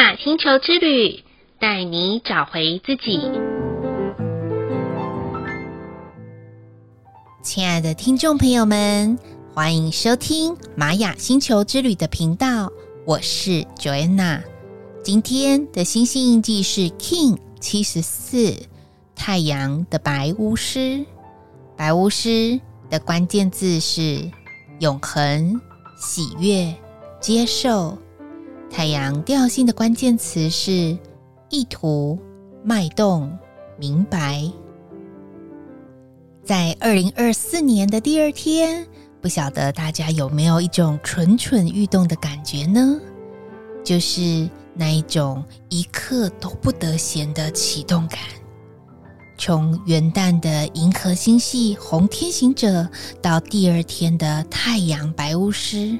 雅星球之旅，带你找回自己。亲爱的听众朋友们，欢迎收听玛雅星球之旅的频道，我是 Joanna。今天的星星印记是 King 七十四，太阳的白巫师。白巫师的关键字是永恒、喜悦、接受。太阳调性的关键词是意图、脉动、明白。在二零二四年的第二天，不晓得大家有没有一种蠢蠢欲动的感觉呢？就是那一种一刻都不得闲的启动感。从元旦的银河星系红天行者到第二天的太阳白巫师，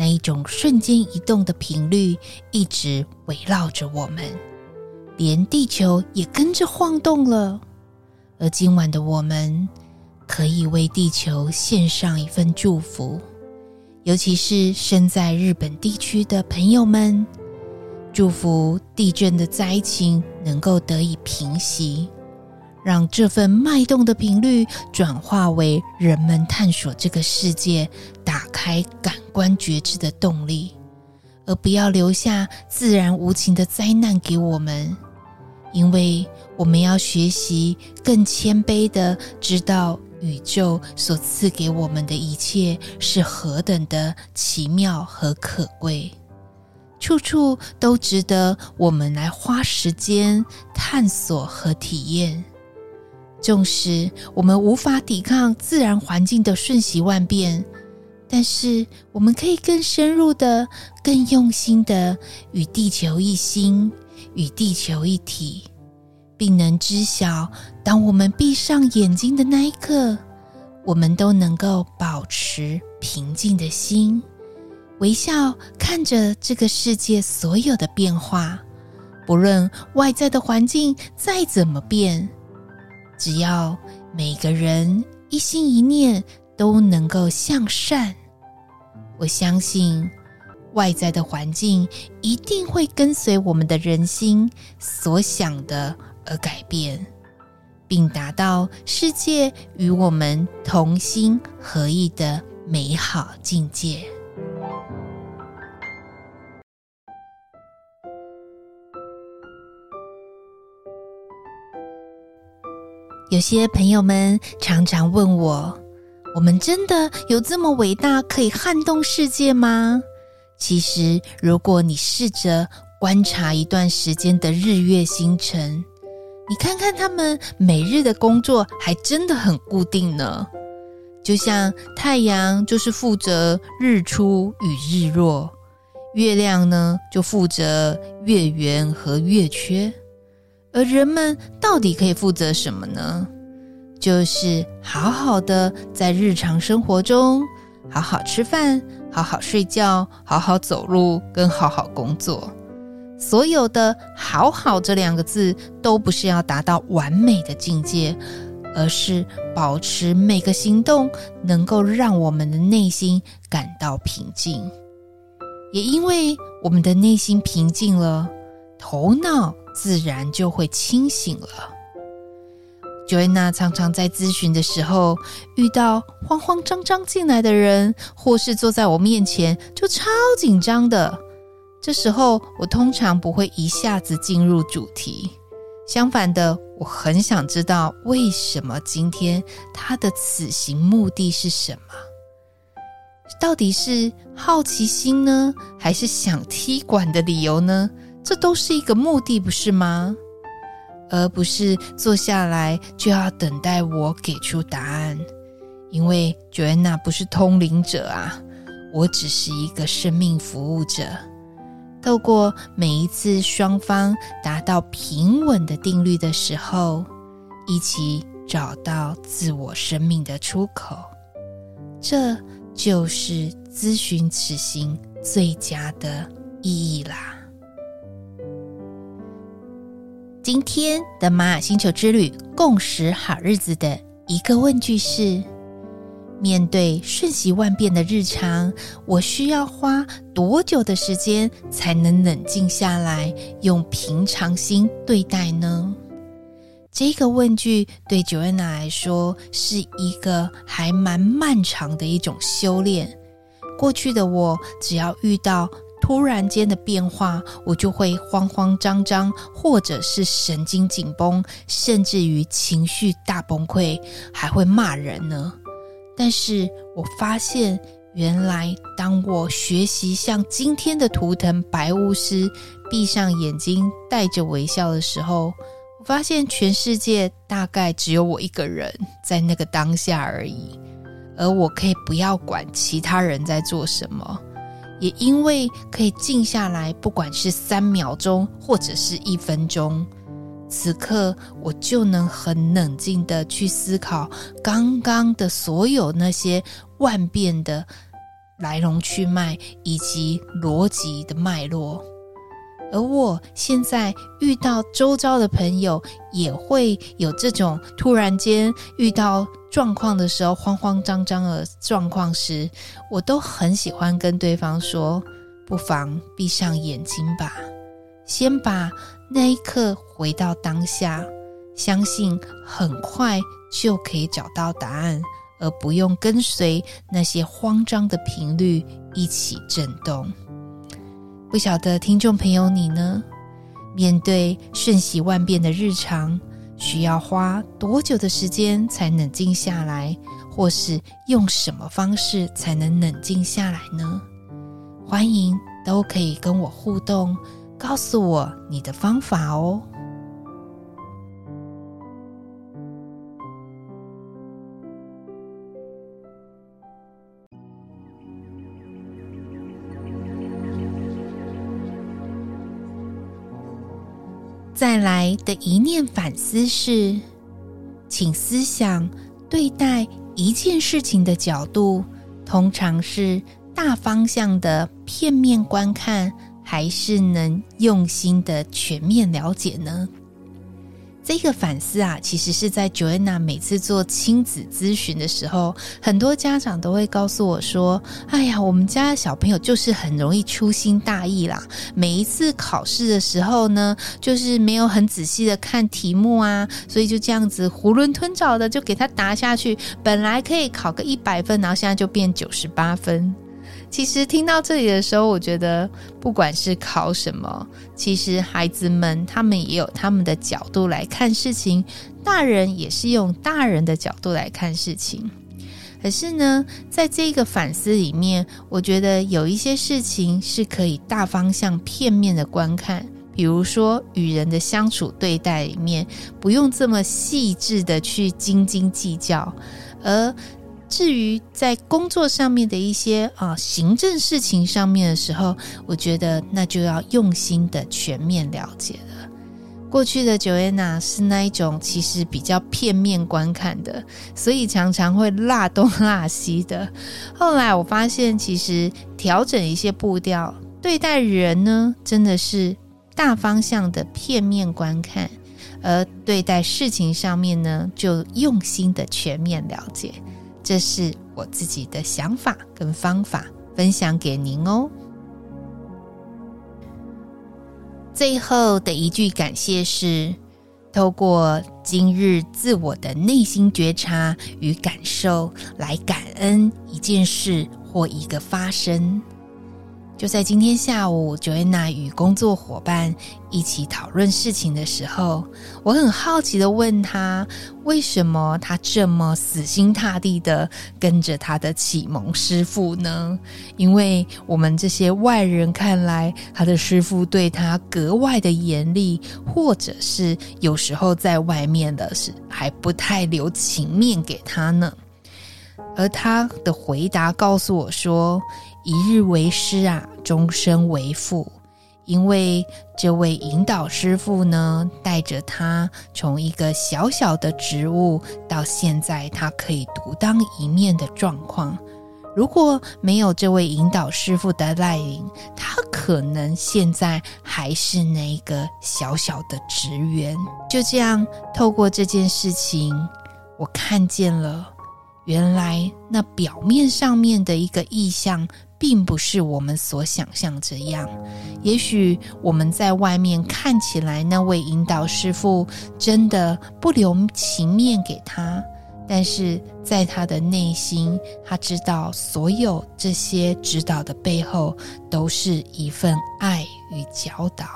那一种瞬间移动的频率一直围绕着我们，连地球也跟着晃动了。而今晚的我们，可以为地球献上一份祝福，尤其是身在日本地区的朋友们，祝福地震的灾情能够得以平息，让这份脉动的频率转化为人们探索这个世界、打开感官觉知的动力，而不要留下自然无情的灾难给我们。因为我们要学习更谦卑的知道宇宙所赐给我们的一切是何等的奇妙和可贵，处处都值得我们来花时间探索和体验。纵使我们无法抵抗自然环境的瞬息万变，但是我们可以更深入的、更用心的与地球一心。与地球一体，并能知晓，当我们闭上眼睛的那一刻，我们都能够保持平静的心，微笑看着这个世界所有的变化。不论外在的环境再怎么变，只要每个人一心一念都能够向善，我相信。外在的环境一定会跟随我们的人心所想的而改变，并达到世界与我们同心合意的美好境界。有些朋友们常常问我：我们真的有这么伟大，可以撼动世界吗？其实，如果你试着观察一段时间的日月星辰，你看看他们每日的工作还真的很固定呢。就像太阳就是负责日出与日落，月亮呢就负责月圆和月缺，而人们到底可以负责什么呢？就是好好的在日常生活中好好吃饭。好好睡觉，好好走路，跟好好工作，所有的“好好”这两个字，都不是要达到完美的境界，而是保持每个行动能够让我们的内心感到平静。也因为我们的内心平静了，头脑自然就会清醒了。Joanna 常常在咨询的时候遇到慌慌张张进来的人，或是坐在我面前就超紧张的。这时候，我通常不会一下子进入主题，相反的，我很想知道为什么今天他的此行目的是什么？到底是好奇心呢，还是想踢馆的理由呢？这都是一个目的，不是吗？而不是坐下来就要等待我给出答案，因为 Joanna 不是通灵者啊，我只是一个生命服务者。透过每一次双方达到平稳的定律的时候，一起找到自我生命的出口，这就是咨询此行最佳的意义啦。今天的玛雅星球之旅共识好日子的一个问句是：面对瞬息万变的日常，我需要花多久的时间才能冷静下来，用平常心对待呢？这个问句对 Joanna 来说是一个还蛮漫长的一种修炼。过去的我，只要遇到突然间的变化，我就会慌慌张张，或者是神经紧绷，甚至于情绪大崩溃，还会骂人呢。但是我发现，原来当我学习像今天的图腾白巫师，闭上眼睛，带着微笑的时候，我发现全世界大概只有我一个人在那个当下而已，而我可以不要管其他人在做什么。也因为可以静下来，不管是三秒钟或者是一分钟，此刻我就能很冷静的去思考刚刚的所有那些万变的来龙去脉以及逻辑的脉络。而我现在遇到周遭的朋友，也会有这种突然间遇到状况的时候，慌慌张张的状况时，我都很喜欢跟对方说：“不妨闭上眼睛吧，先把那一刻回到当下，相信很快就可以找到答案，而不用跟随那些慌张的频率一起震动。”不晓得听众朋友你呢？面对瞬息万变的日常，需要花多久的时间才冷静下来，或是用什么方式才能冷静下来呢？欢迎都可以跟我互动，告诉我你的方法哦。再来的一念反思是，请思想对待一件事情的角度，通常是大方向的片面观看，还是能用心的全面了解呢？这个反思啊，其实是在 Joanna 每次做亲子咨询的时候，很多家长都会告诉我说：“哎呀，我们家的小朋友就是很容易粗心大意啦。每一次考试的时候呢，就是没有很仔细的看题目啊，所以就这样子囫囵吞枣的就给他答下去。本来可以考个一百分，然后现在就变九十八分。”其实听到这里的时候，我觉得不管是考什么，其实孩子们他们也有他们的角度来看事情，大人也是用大人的角度来看事情。可是呢，在这个反思里面，我觉得有一些事情是可以大方向片面的观看，比如说与人的相处对待里面，不用这么细致的去斤斤计较，而。至于在工作上面的一些啊行政事情上面的时候，我觉得那就要用心的全面了解了。过去的 Joanna 是那一种其实比较片面观看的，所以常常会落东落西的。后来我发现，其实调整一些步调，对待人呢，真的是大方向的片面观看，而对待事情上面呢，就用心的全面了解。这是我自己的想法跟方法，分享给您哦。最后的一句感谢是：透过今日自我的内心觉察与感受，来感恩一件事或一个发生。就在今天下午，Joanna 与工作伙伴一起讨论事情的时候，我很好奇的问他，为什么他这么死心塌地的跟着他的启蒙师父呢？因为我们这些外人看来，他的师父对他格外的严厉，或者是有时候在外面的是还不太留情面给他呢。而他的回答告诉我说：“一日为师啊，终身为父。因为这位引导师傅呢，带着他从一个小小的职务，到现在他可以独当一面的状况。如果没有这位引导师傅的带领，他可能现在还是那个小小的职员。就这样，透过这件事情，我看见了。”原来那表面上面的一个意象，并不是我们所想象这样。也许我们在外面看起来，那位引导师傅真的不留情面给他，但是在他的内心，他知道所有这些指导的背后，都是一份爱与教导。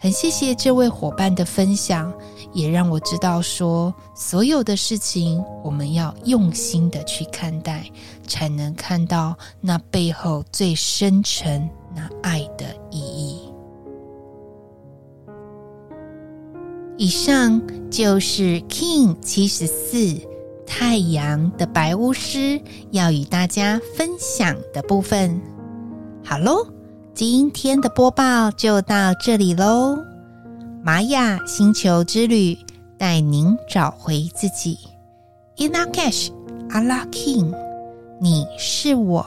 很谢谢这位伙伴的分享，也让我知道说，所有的事情我们要用心的去看待，才能看到那背后最深沉那爱的意义。以上就是 Kin 七十四太阳的白巫师要与大家分享的部分。好喽。今天的播报就到这里喽，玛雅星球之旅带您找回自己。Ina Cash, Allah King，你是我，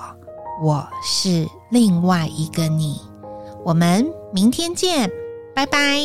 我是另外一个你。我们明天见，拜拜。